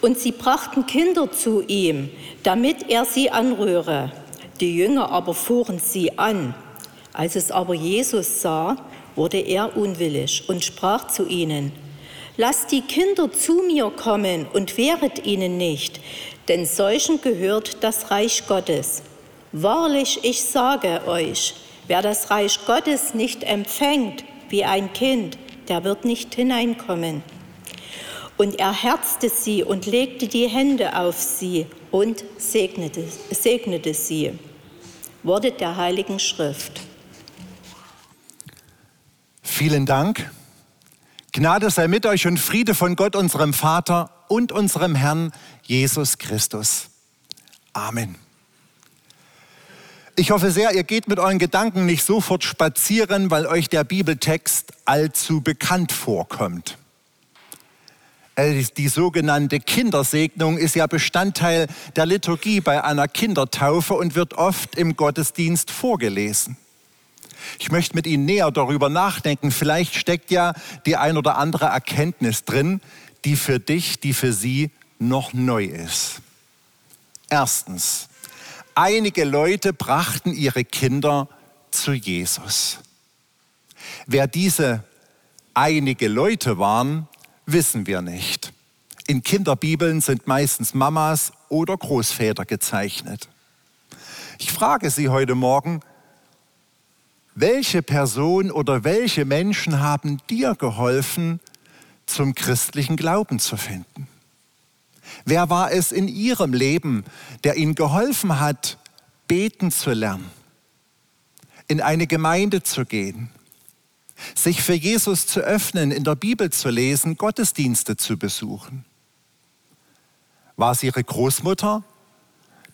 Und sie brachten Kinder zu ihm, damit er sie anrühre. Die Jünger aber fuhren sie an. Als es aber Jesus sah, wurde er unwillig und sprach zu ihnen, Lasst die Kinder zu mir kommen und wehret ihnen nicht, denn solchen gehört das Reich Gottes. Wahrlich, ich sage euch, wer das Reich Gottes nicht empfängt wie ein Kind, der wird nicht hineinkommen. Und er herzte sie und legte die Hände auf sie und segnete, segnete sie. Worte der Heiligen Schrift. Vielen Dank. Gnade sei mit euch und Friede von Gott, unserem Vater und unserem Herrn Jesus Christus. Amen. Ich hoffe sehr, ihr geht mit euren Gedanken nicht sofort spazieren, weil euch der Bibeltext allzu bekannt vorkommt. Äh, die sogenannte Kindersegnung ist ja Bestandteil der Liturgie bei einer Kindertaufe und wird oft im Gottesdienst vorgelesen. Ich möchte mit Ihnen näher darüber nachdenken. Vielleicht steckt ja die ein oder andere Erkenntnis drin, die für dich, die für Sie noch neu ist. Erstens, einige Leute brachten ihre Kinder zu Jesus. Wer diese einige Leute waren, wissen wir nicht. In Kinderbibeln sind meistens Mamas oder Großväter gezeichnet. Ich frage Sie heute Morgen, welche Person oder welche Menschen haben dir geholfen, zum christlichen Glauben zu finden? Wer war es in ihrem Leben, der ihnen geholfen hat, beten zu lernen, in eine Gemeinde zu gehen, sich für Jesus zu öffnen, in der Bibel zu lesen, Gottesdienste zu besuchen? War es ihre Großmutter,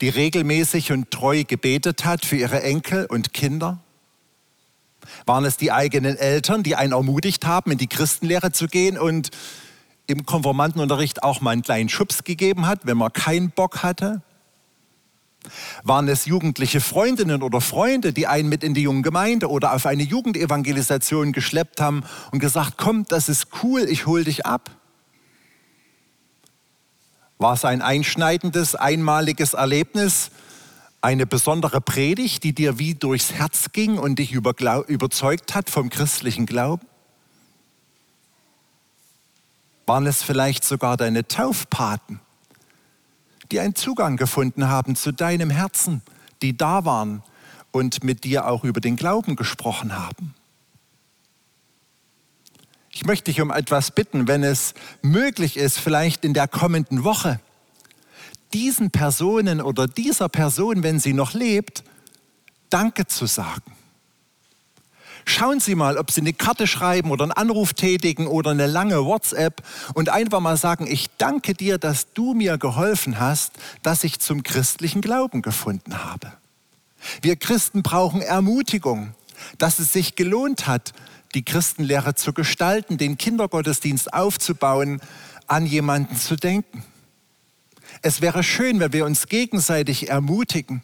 die regelmäßig und treu gebetet hat für ihre Enkel und Kinder? Waren es die eigenen Eltern, die einen ermutigt haben, in die Christenlehre zu gehen und im Konformantenunterricht auch mal einen kleinen Schubs gegeben hat, wenn man keinen Bock hatte? Waren es jugendliche Freundinnen oder Freunde, die einen mit in die junge Gemeinde oder auf eine Jugendevangelisation geschleppt haben und gesagt, komm, das ist cool, ich hol dich ab? War es ein einschneidendes, einmaliges Erlebnis, eine besondere Predigt, die dir wie durchs Herz ging und dich überzeugt hat vom christlichen Glauben? Waren es vielleicht sogar deine Taufpaten, die einen Zugang gefunden haben zu deinem Herzen, die da waren und mit dir auch über den Glauben gesprochen haben? Ich möchte dich um etwas bitten, wenn es möglich ist, vielleicht in der kommenden Woche diesen Personen oder dieser Person, wenn sie noch lebt, Danke zu sagen. Schauen Sie mal, ob Sie eine Karte schreiben oder einen Anruf tätigen oder eine lange WhatsApp und einfach mal sagen, ich danke dir, dass du mir geholfen hast, dass ich zum christlichen Glauben gefunden habe. Wir Christen brauchen Ermutigung, dass es sich gelohnt hat, die Christenlehre zu gestalten, den Kindergottesdienst aufzubauen, an jemanden zu denken. Es wäre schön, wenn wir uns gegenseitig ermutigen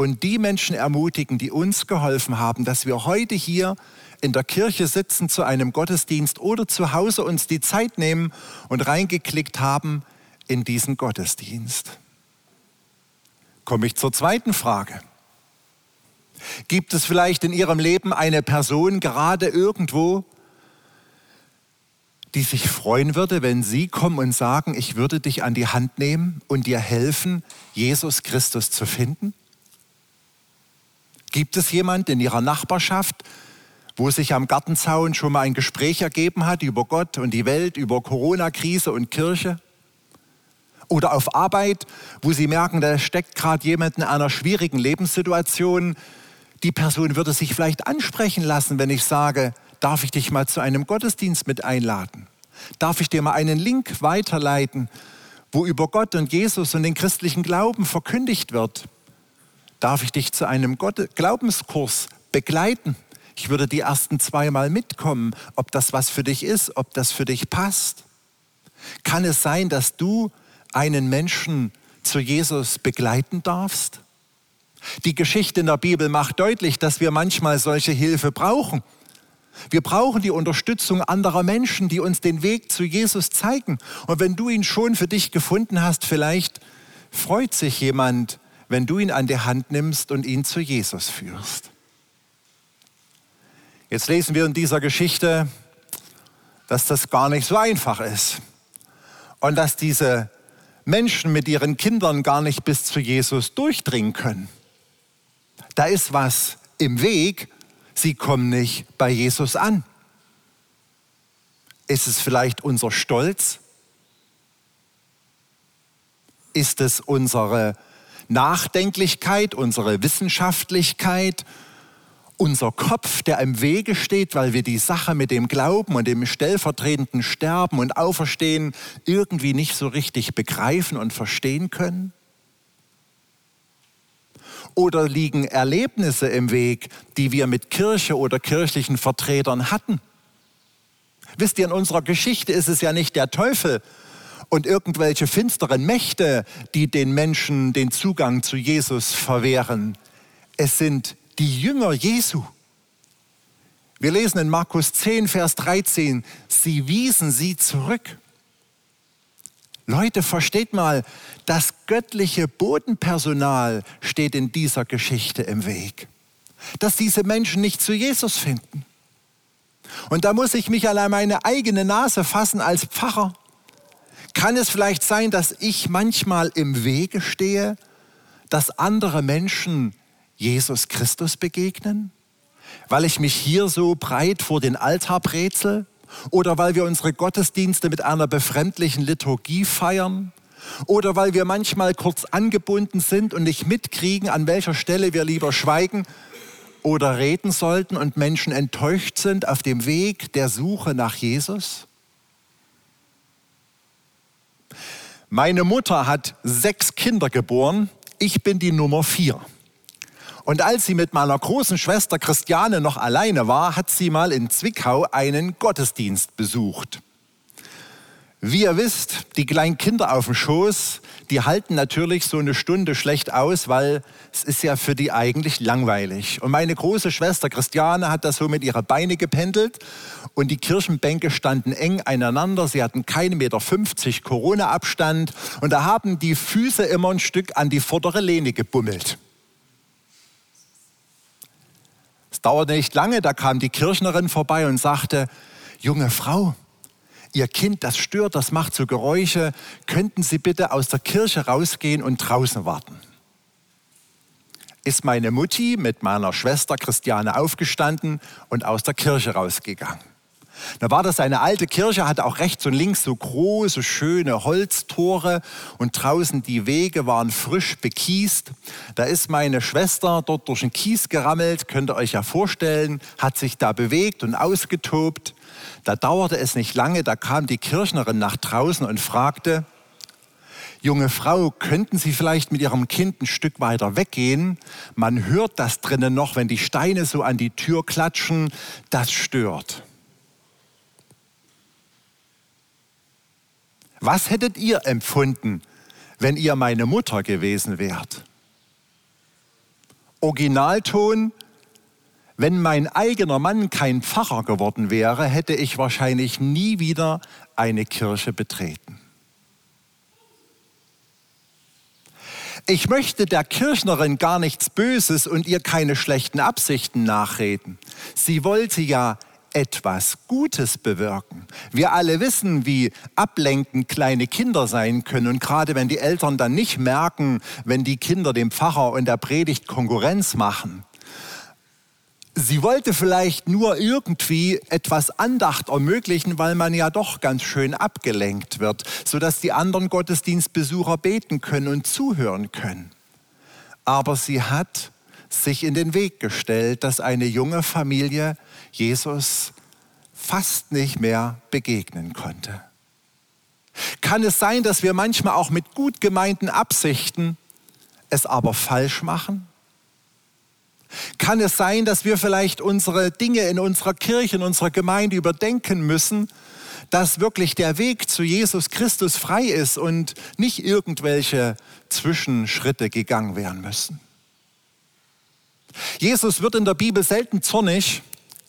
und die Menschen ermutigen, die uns geholfen haben, dass wir heute hier in der Kirche sitzen zu einem Gottesdienst oder zu Hause uns die Zeit nehmen und reingeklickt haben in diesen Gottesdienst. Komme ich zur zweiten Frage. Gibt es vielleicht in Ihrem Leben eine Person gerade irgendwo, die sich freuen würde, wenn Sie kommen und sagen, ich würde dich an die Hand nehmen und dir helfen, Jesus Christus zu finden? Gibt es jemand in Ihrer Nachbarschaft, wo sich am Gartenzaun schon mal ein Gespräch ergeben hat über Gott und die Welt, über Corona-Krise und Kirche? Oder auf Arbeit, wo Sie merken, da steckt gerade jemand in einer schwierigen Lebenssituation. Die Person würde sich vielleicht ansprechen lassen, wenn ich sage, darf ich dich mal zu einem Gottesdienst mit einladen? Darf ich dir mal einen Link weiterleiten, wo über Gott und Jesus und den christlichen Glauben verkündigt wird? Darf ich dich zu einem Gott Glaubenskurs begleiten? Ich würde die ersten zweimal mitkommen, ob das was für dich ist, ob das für dich passt. Kann es sein, dass du einen Menschen zu Jesus begleiten darfst? Die Geschichte in der Bibel macht deutlich, dass wir manchmal solche Hilfe brauchen Wir brauchen die Unterstützung anderer Menschen, die uns den Weg zu Jesus zeigen. Und wenn du ihn schon für dich gefunden hast, vielleicht freut sich jemand, wenn du ihn an die Hand nimmst und ihn zu Jesus führst. Jetzt lesen wir in dieser Geschichte, dass das gar nicht so einfach ist und dass diese Menschen mit ihren Kindern gar nicht bis zu Jesus durchdringen können. Da ist was im Weg, sie kommen nicht bei Jesus an. Ist es vielleicht unser Stolz? Ist es unsere Nachdenklichkeit, unsere Wissenschaftlichkeit, unser Kopf, der im Wege steht, weil wir die Sache mit dem Glauben und dem stellvertretenden Sterben und Auferstehen irgendwie nicht so richtig begreifen und verstehen können? Oder liegen Erlebnisse im Weg, die wir mit Kirche oder kirchlichen Vertretern hatten? Wisst ihr, in unserer Geschichte ist es ja nicht der Teufel und irgendwelche finsteren Mächte, die den Menschen den Zugang zu Jesus verwehren. Es sind die Jünger Jesu. Wir lesen in Markus 10, Vers 13, sie wiesen sie zurück. Leute, versteht mal, das göttliche Bodenpersonal steht in dieser Geschichte im Weg. Dass diese Menschen nicht zu Jesus finden. Und da muss ich mich allein meine eigene Nase fassen als Pfarrer. Kann es vielleicht sein, dass ich manchmal im Wege stehe, dass andere Menschen Jesus Christus begegnen? Weil ich mich hier so breit vor den Altar brezel? Oder weil wir unsere Gottesdienste mit einer befremdlichen Liturgie feiern? Oder weil wir manchmal kurz angebunden sind und nicht mitkriegen, an welcher Stelle wir lieber schweigen oder reden sollten und Menschen enttäuscht sind auf dem Weg der Suche nach Jesus? Meine Mutter hat sechs Kinder geboren, ich bin die Nummer vier. Und als sie mit meiner großen Schwester Christiane noch alleine war, hat sie mal in Zwickau einen Gottesdienst besucht. Wie ihr wisst, die kleinen Kinder auf dem Schoß, die halten natürlich so eine Stunde schlecht aus, weil es ist ja für die eigentlich langweilig. Und meine große Schwester Christiane hat das so mit ihrer Beine gependelt und die Kirchenbänke standen eng aneinander. Sie hatten keine Meter 50 Corona-Abstand und da haben die Füße immer ein Stück an die vordere Lehne gebummelt. Es dauerte nicht lange, da kam die Kirchnerin vorbei und sagte, junge Frau, Ihr Kind, das stört, das macht so Geräusche, könnten Sie bitte aus der Kirche rausgehen und draußen warten? Ist meine Mutti mit meiner Schwester Christiane aufgestanden und aus der Kirche rausgegangen. Da war das eine alte Kirche, hatte auch rechts und links so große, schöne Holztore und draußen die Wege waren frisch bekiest. Da ist meine Schwester dort durch den Kies gerammelt, könnt ihr euch ja vorstellen, hat sich da bewegt und ausgetobt. Da dauerte es nicht lange, da kam die Kirchnerin nach draußen und fragte, Junge Frau, könnten Sie vielleicht mit Ihrem Kind ein Stück weiter weggehen? Man hört das drinnen noch, wenn die Steine so an die Tür klatschen. Das stört. Was hättet ihr empfunden, wenn ihr meine Mutter gewesen wärt? Originalton, wenn mein eigener Mann kein Pfarrer geworden wäre, hätte ich wahrscheinlich nie wieder eine Kirche betreten. Ich möchte der Kirchnerin gar nichts Böses und ihr keine schlechten Absichten nachreden. Sie wollte ja etwas Gutes bewirken. Wir alle wissen, wie ablenkend kleine Kinder sein können. Und gerade wenn die Eltern dann nicht merken, wenn die Kinder dem Pfarrer und der Predigt Konkurrenz machen. Sie wollte vielleicht nur irgendwie etwas Andacht ermöglichen, weil man ja doch ganz schön abgelenkt wird, sodass die anderen Gottesdienstbesucher beten können und zuhören können. Aber sie hat sich in den Weg gestellt, dass eine junge Familie Jesus fast nicht mehr begegnen konnte. Kann es sein, dass wir manchmal auch mit gut gemeinten Absichten es aber falsch machen? Kann es sein, dass wir vielleicht unsere Dinge in unserer Kirche, in unserer Gemeinde überdenken müssen, dass wirklich der Weg zu Jesus Christus frei ist und nicht irgendwelche Zwischenschritte gegangen werden müssen? Jesus wird in der Bibel selten zornig,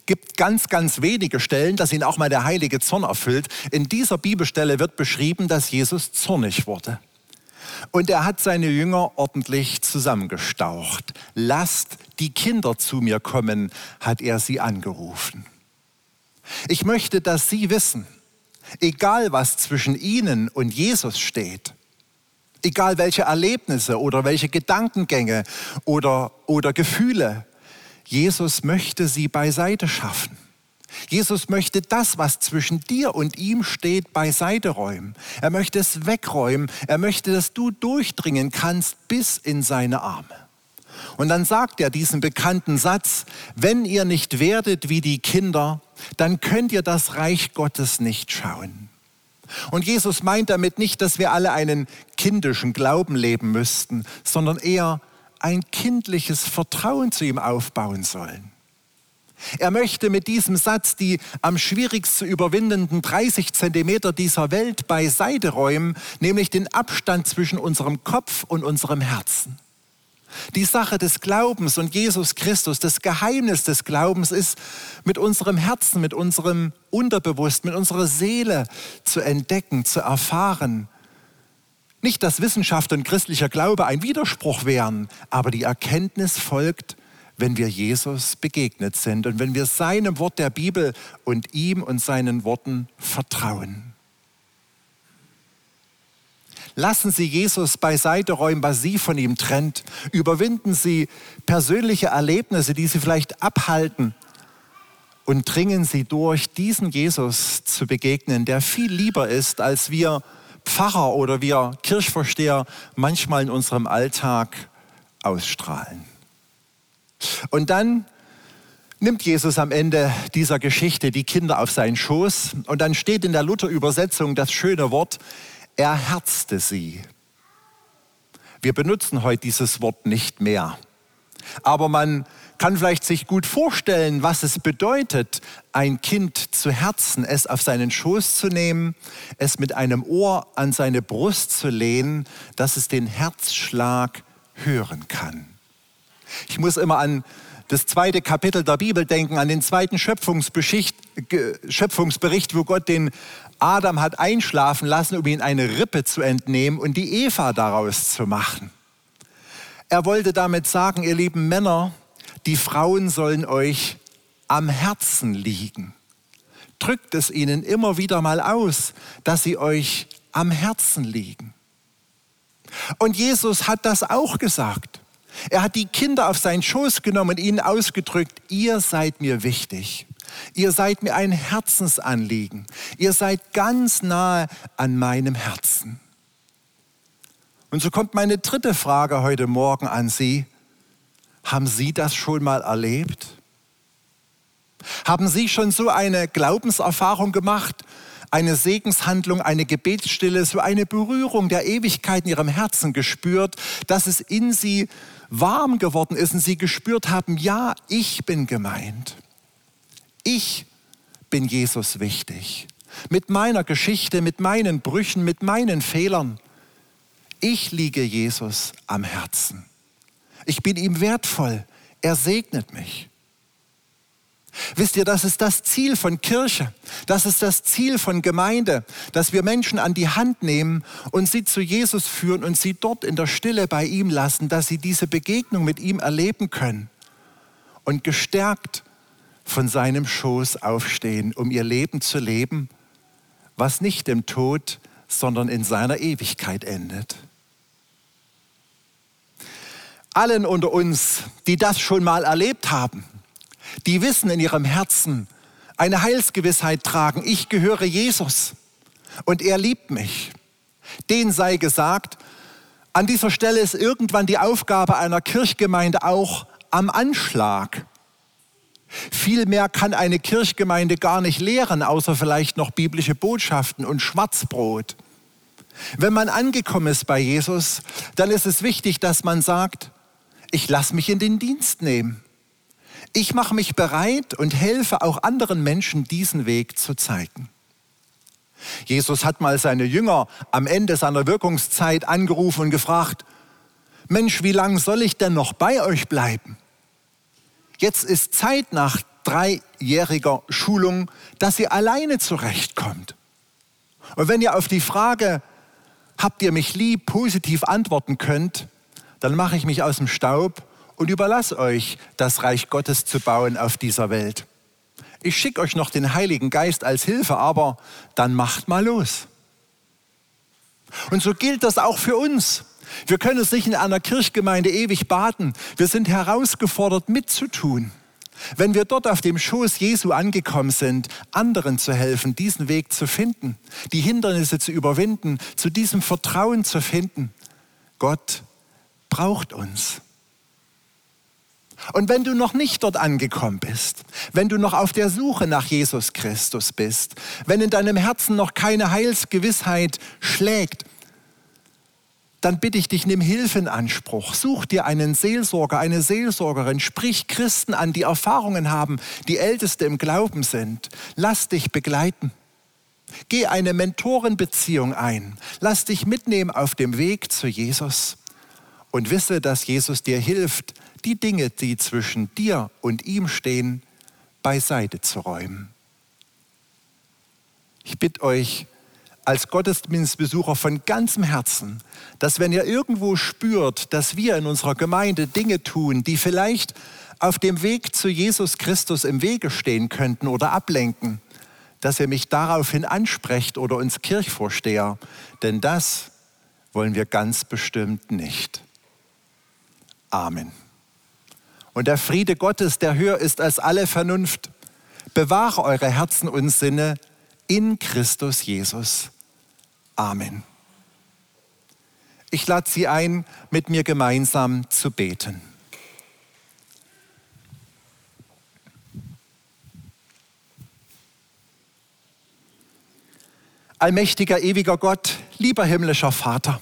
gibt ganz, ganz wenige Stellen, dass ihn auch mal der heilige Zorn erfüllt. In dieser Bibelstelle wird beschrieben, dass Jesus zornig wurde. Und er hat seine Jünger ordentlich zusammengestaucht. Lasst die Kinder zu mir kommen, hat er sie angerufen. Ich möchte, dass Sie wissen, egal was zwischen Ihnen und Jesus steht, egal welche Erlebnisse oder welche Gedankengänge oder, oder Gefühle, Jesus möchte sie beiseite schaffen. Jesus möchte das, was zwischen dir und ihm steht, beiseite räumen. Er möchte es wegräumen. Er möchte, dass du durchdringen kannst bis in seine Arme. Und dann sagt er diesen bekannten Satz, wenn ihr nicht werdet wie die Kinder, dann könnt ihr das Reich Gottes nicht schauen. Und Jesus meint damit nicht, dass wir alle einen kindischen Glauben leben müssten, sondern eher ein kindliches Vertrauen zu ihm aufbauen sollen. Er möchte mit diesem Satz die am schwierigst zu überwindenden 30 Zentimeter dieser Welt beiseite räumen, nämlich den Abstand zwischen unserem Kopf und unserem Herzen. Die Sache des Glaubens und Jesus Christus, das Geheimnis des Glaubens ist, mit unserem Herzen, mit unserem Unterbewusst, mit unserer Seele zu entdecken, zu erfahren, nicht, dass Wissenschaft und christlicher Glaube ein Widerspruch wären, aber die Erkenntnis folgt, wenn wir Jesus begegnet sind und wenn wir seinem Wort der Bibel und ihm und seinen Worten vertrauen. Lassen Sie Jesus beiseite räumen, was Sie von ihm trennt. Überwinden Sie persönliche Erlebnisse, die Sie vielleicht abhalten. Und dringen Sie durch, diesen Jesus zu begegnen, der viel lieber ist, als wir Pfarrer oder wir Kirchvorsteher manchmal in unserem Alltag ausstrahlen. Und dann nimmt Jesus am Ende dieser Geschichte die Kinder auf seinen Schoß und dann steht in der Luther-Übersetzung das schöne Wort, er herzte sie. Wir benutzen heute dieses Wort nicht mehr. Aber man kann vielleicht sich gut vorstellen, was es bedeutet, ein Kind zu herzen, es auf seinen Schoß zu nehmen, es mit einem Ohr an seine Brust zu lehnen, dass es den Herzschlag hören kann. Ich muss immer an das zweite Kapitel der Bibel denken, an den zweiten Schöpfungsbericht, wo Gott den Adam hat einschlafen lassen, um ihn eine Rippe zu entnehmen und die Eva daraus zu machen. Er wollte damit sagen, ihr lieben Männer, die Frauen sollen euch am Herzen liegen. Drückt es ihnen immer wieder mal aus, dass sie euch am Herzen liegen. Und Jesus hat das auch gesagt. Er hat die Kinder auf seinen Schoß genommen und ihnen ausgedrückt, ihr seid mir wichtig. Ihr seid mir ein Herzensanliegen. Ihr seid ganz nahe an meinem Herzen. Und so kommt meine dritte Frage heute Morgen an Sie. Haben Sie das schon mal erlebt? Haben Sie schon so eine Glaubenserfahrung gemacht, eine Segenshandlung, eine Gebetsstille, so eine Berührung der Ewigkeit in Ihrem Herzen gespürt, dass es in Sie warm geworden ist und Sie gespürt haben, ja, ich bin gemeint. Ich bin Jesus wichtig. Mit meiner Geschichte, mit meinen Brüchen, mit meinen Fehlern. Ich liege Jesus am Herzen. Ich bin ihm wertvoll. Er segnet mich. Wisst ihr, das ist das Ziel von Kirche, das ist das Ziel von Gemeinde, dass wir Menschen an die Hand nehmen und sie zu Jesus führen und sie dort in der Stille bei ihm lassen, dass sie diese Begegnung mit ihm erleben können und gestärkt von seinem Schoß aufstehen, um ihr Leben zu leben, was nicht im Tod, sondern in seiner Ewigkeit endet allen unter uns, die das schon mal erlebt haben, die wissen in ihrem Herzen, eine Heilsgewissheit tragen, ich gehöre Jesus und er liebt mich. Den sei gesagt, an dieser Stelle ist irgendwann die Aufgabe einer Kirchgemeinde auch am Anschlag. Vielmehr kann eine Kirchgemeinde gar nicht lehren, außer vielleicht noch biblische Botschaften und Schwarzbrot. Wenn man angekommen ist bei Jesus, dann ist es wichtig, dass man sagt, ich lasse mich in den Dienst nehmen. Ich mache mich bereit und helfe auch anderen Menschen, diesen Weg zu zeigen. Jesus hat mal seine Jünger am Ende seiner Wirkungszeit angerufen und gefragt, Mensch, wie lange soll ich denn noch bei euch bleiben? Jetzt ist Zeit nach dreijähriger Schulung, dass sie alleine zurechtkommt. Und wenn ihr auf die Frage, habt ihr mich lieb, positiv antworten könnt, dann mache ich mich aus dem Staub und überlasse euch, das Reich Gottes zu bauen auf dieser Welt. Ich schicke euch noch den Heiligen Geist als Hilfe, aber dann macht mal los. Und so gilt das auch für uns. Wir können es nicht in einer Kirchgemeinde ewig baten. Wir sind herausgefordert, mitzutun. Wenn wir dort auf dem Schoß Jesu angekommen sind, anderen zu helfen, diesen Weg zu finden, die Hindernisse zu überwinden, zu diesem Vertrauen zu finden, Gott braucht uns. Und wenn du noch nicht dort angekommen bist, wenn du noch auf der Suche nach Jesus Christus bist, wenn in deinem Herzen noch keine Heilsgewissheit schlägt, dann bitte ich dich, nimm Hilfe in Anspruch. Such dir einen Seelsorger, eine Seelsorgerin. Sprich Christen an, die Erfahrungen haben, die Älteste im Glauben sind. Lass dich begleiten. Geh eine Mentorenbeziehung ein. Lass dich mitnehmen auf dem Weg zu Jesus. Und wisse, dass Jesus dir hilft, die Dinge, die zwischen dir und ihm stehen, beiseite zu räumen. Ich bitte euch, als Gottesdienstbesucher von ganzem Herzen, dass wenn ihr irgendwo spürt, dass wir in unserer Gemeinde Dinge tun, die vielleicht auf dem Weg zu Jesus Christus im Wege stehen könnten oder ablenken, dass ihr mich daraufhin ansprecht oder uns Kirchvorsteher, denn das wollen wir ganz bestimmt nicht. Amen. Und der Friede Gottes, der höher ist als alle Vernunft, bewahre eure Herzen und Sinne in Christus Jesus. Amen. Ich lade Sie ein, mit mir gemeinsam zu beten. Allmächtiger, ewiger Gott, lieber himmlischer Vater,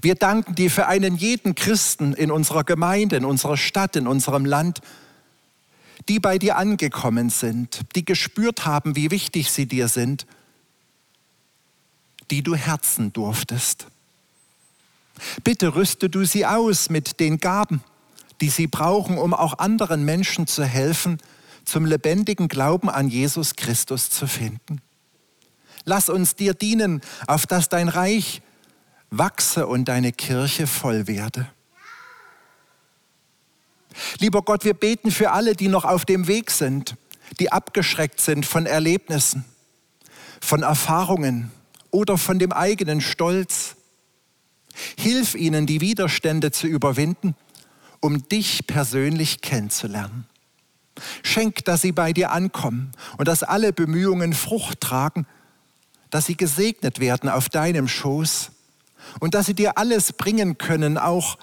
wir danken dir für einen jeden Christen in unserer Gemeinde, in unserer Stadt, in unserem Land, die bei dir angekommen sind, die gespürt haben, wie wichtig sie dir sind, die du herzen durftest. Bitte rüste du sie aus mit den Gaben, die sie brauchen, um auch anderen Menschen zu helfen, zum lebendigen Glauben an Jesus Christus zu finden. Lass uns dir dienen, auf dass dein Reich wachse und deine Kirche voll werde. Lieber Gott, wir beten für alle, die noch auf dem Weg sind, die abgeschreckt sind von Erlebnissen, von Erfahrungen oder von dem eigenen Stolz. Hilf ihnen, die Widerstände zu überwinden, um dich persönlich kennenzulernen. Schenk, dass sie bei dir ankommen und dass alle Bemühungen Frucht tragen, dass sie gesegnet werden auf deinem Schoß und dass sie dir alles bringen können, auch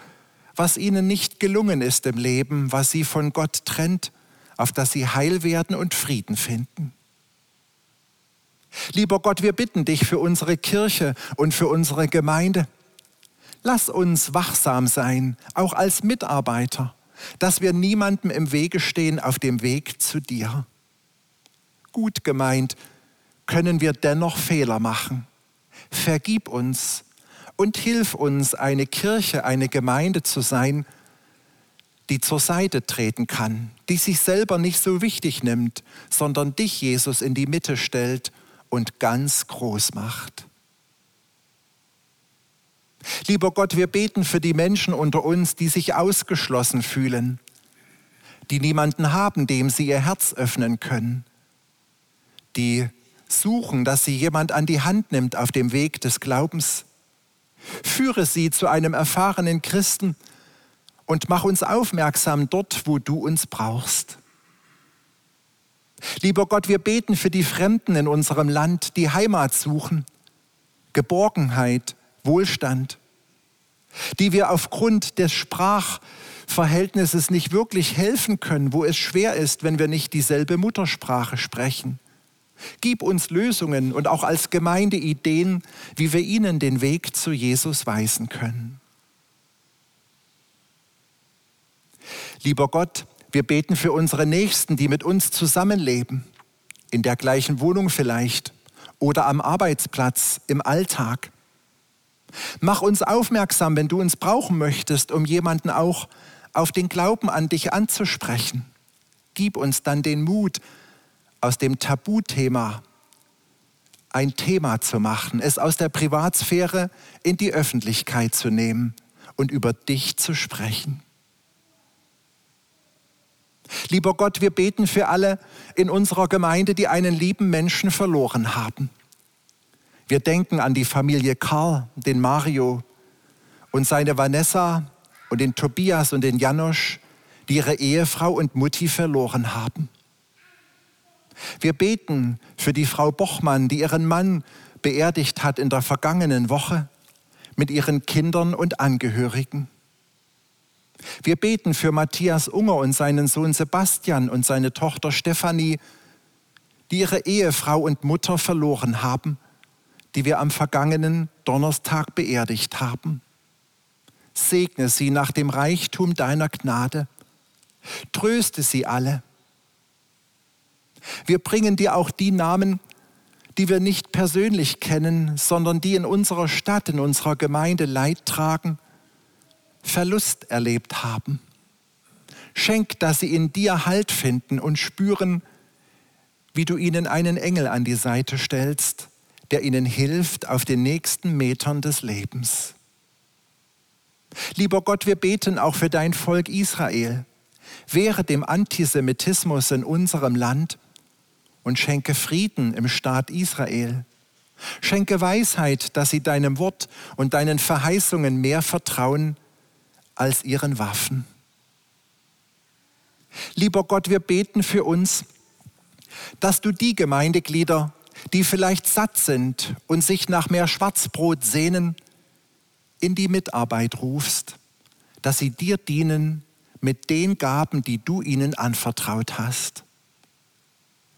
was ihnen nicht gelungen ist im Leben, was sie von Gott trennt, auf dass sie heil werden und Frieden finden. Lieber Gott, wir bitten dich für unsere Kirche und für unsere Gemeinde. Lass uns wachsam sein, auch als Mitarbeiter, dass wir niemandem im Wege stehen auf dem Weg zu dir. Gut gemeint, können wir dennoch Fehler machen. Vergib uns und hilf uns, eine Kirche, eine Gemeinde zu sein, die zur Seite treten kann, die sich selber nicht so wichtig nimmt, sondern dich, Jesus, in die Mitte stellt und ganz groß macht. Lieber Gott, wir beten für die Menschen unter uns, die sich ausgeschlossen fühlen, die niemanden haben, dem sie ihr Herz öffnen können, die suchen, dass sie jemand an die Hand nimmt auf dem Weg des Glaubens, Führe sie zu einem erfahrenen Christen und mach uns aufmerksam dort, wo du uns brauchst. Lieber Gott, wir beten für die Fremden in unserem Land, die Heimat suchen, Geborgenheit, Wohlstand, die wir aufgrund des Sprachverhältnisses nicht wirklich helfen können, wo es schwer ist, wenn wir nicht dieselbe Muttersprache sprechen. Gib uns Lösungen und auch als Gemeinde Ideen, wie wir ihnen den Weg zu Jesus weisen können. Lieber Gott, wir beten für unsere Nächsten, die mit uns zusammenleben, in der gleichen Wohnung vielleicht oder am Arbeitsplatz, im Alltag. Mach uns aufmerksam, wenn du uns brauchen möchtest, um jemanden auch auf den Glauben an dich anzusprechen gib uns dann den Mut, aus dem Tabuthema ein Thema zu machen, es aus der Privatsphäre in die Öffentlichkeit zu nehmen und über dich zu sprechen. Lieber Gott, wir beten für alle in unserer Gemeinde, die einen lieben Menschen verloren haben. Wir denken an die Familie Karl, den Mario und seine Vanessa und den Tobias und den Janosch, die ihre Ehefrau und Mutti verloren haben. Wir beten für die Frau Bochmann, die ihren Mann beerdigt hat in der vergangenen Woche mit ihren Kindern und Angehörigen. Wir beten für Matthias Unger und seinen Sohn Sebastian und seine Tochter Stefanie, die ihre Ehefrau und Mutter verloren haben, die wir am vergangenen Donnerstag beerdigt haben. Segne sie nach dem Reichtum deiner Gnade. Tröste sie alle. Wir bringen dir auch die Namen, die wir nicht persönlich kennen, sondern die in unserer Stadt, in unserer Gemeinde Leid tragen, Verlust erlebt haben. Schenk, dass sie in dir Halt finden und spüren, wie du ihnen einen Engel an die Seite stellst, der ihnen hilft auf den nächsten Metern des Lebens. Lieber Gott, wir beten auch für dein Volk Israel. Wehre dem Antisemitismus in unserem Land und schenke Frieden im Staat Israel. Schenke Weisheit, dass sie deinem Wort und deinen Verheißungen mehr vertrauen als ihren Waffen. Lieber Gott, wir beten für uns, dass du die Gemeindeglieder, die vielleicht satt sind und sich nach mehr Schwarzbrot sehnen, in die Mitarbeit rufst, dass sie dir dienen mit den Gaben, die du ihnen anvertraut hast.